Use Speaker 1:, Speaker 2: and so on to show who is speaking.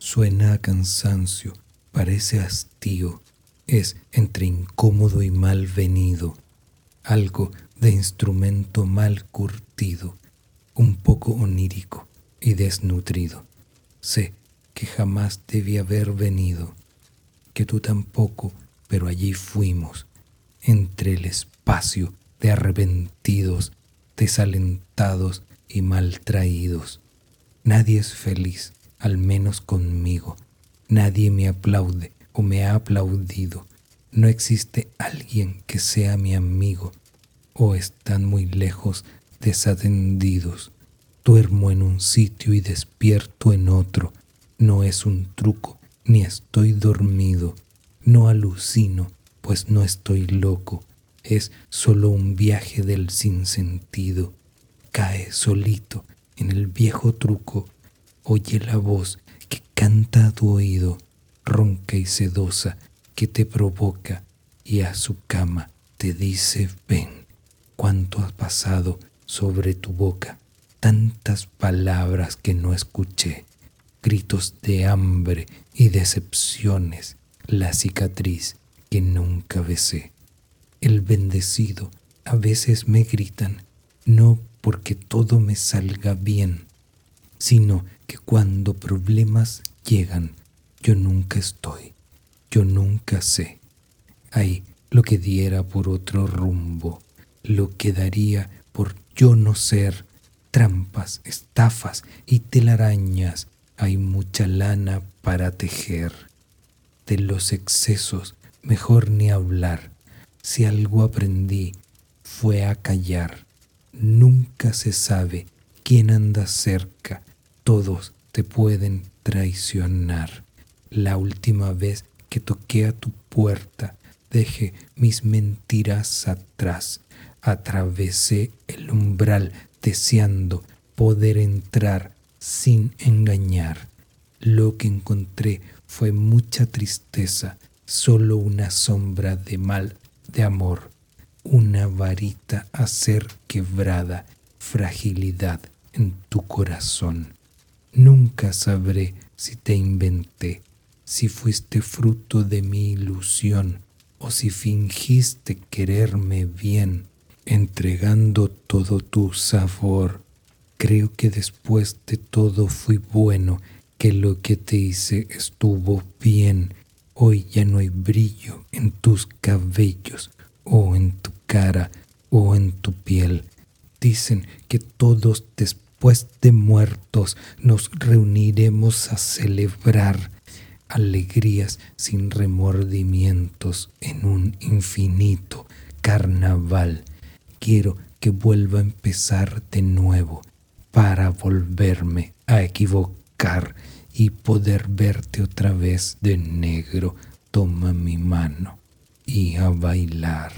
Speaker 1: Suena a cansancio, parece hastío, es entre incómodo y mal venido, algo de instrumento mal curtido, un poco onírico y desnutrido. Sé que jamás debí haber venido, que tú tampoco, pero allí fuimos, entre el espacio de arrepentidos, desalentados y maltraídos. Nadie es feliz, al menos conmigo. Nadie me aplaude o me ha aplaudido. No existe alguien que sea mi amigo o están muy lejos desatendidos. Duermo en un sitio y despierto en otro. No es un truco, ni estoy dormido. No alucino, pues no estoy loco. Es solo un viaje del sinsentido. Cae solito en el viejo truco. Oye la voz que canta a tu oído, ronca y sedosa, que te provoca y a su cama te dice ven. Cuánto has pasado sobre tu boca, tantas palabras que no escuché, gritos de hambre y decepciones, la cicatriz que nunca besé. El bendecido a veces me gritan, no porque todo me salga bien, sino que cuando problemas llegan, yo nunca estoy, yo nunca sé. Hay lo que diera por otro rumbo, lo que daría por yo no ser, trampas, estafas y telarañas, hay mucha lana para tejer. De los excesos mejor ni hablar, si algo aprendí fue a callar. Nunca se sabe quién anda cerca, todos te pueden traicionar. La última vez que toqué a tu puerta, dejé mis mentiras atrás, atravesé el umbral deseando poder entrar sin engañar. Lo que encontré fue mucha tristeza, solo una sombra de mal de amor, una varita a ser quebrada, fragilidad en tu corazón. Nunca sabré si te inventé, si fuiste fruto de mi ilusión o si fingiste quererme bien, entregando todo tu sabor. Creo que después de todo fui bueno, que lo que te hice estuvo bien. Hoy ya no hay brillo en tus cabellos, o en tu cara, o en tu piel. Dicen que todos después de muertos nos reuniremos a celebrar alegrías sin remordimientos en un infinito carnaval. Quiero que vuelva a empezar de nuevo para volverme a equivocar y poder verte otra vez de negro. Toma mi mano y a bailar.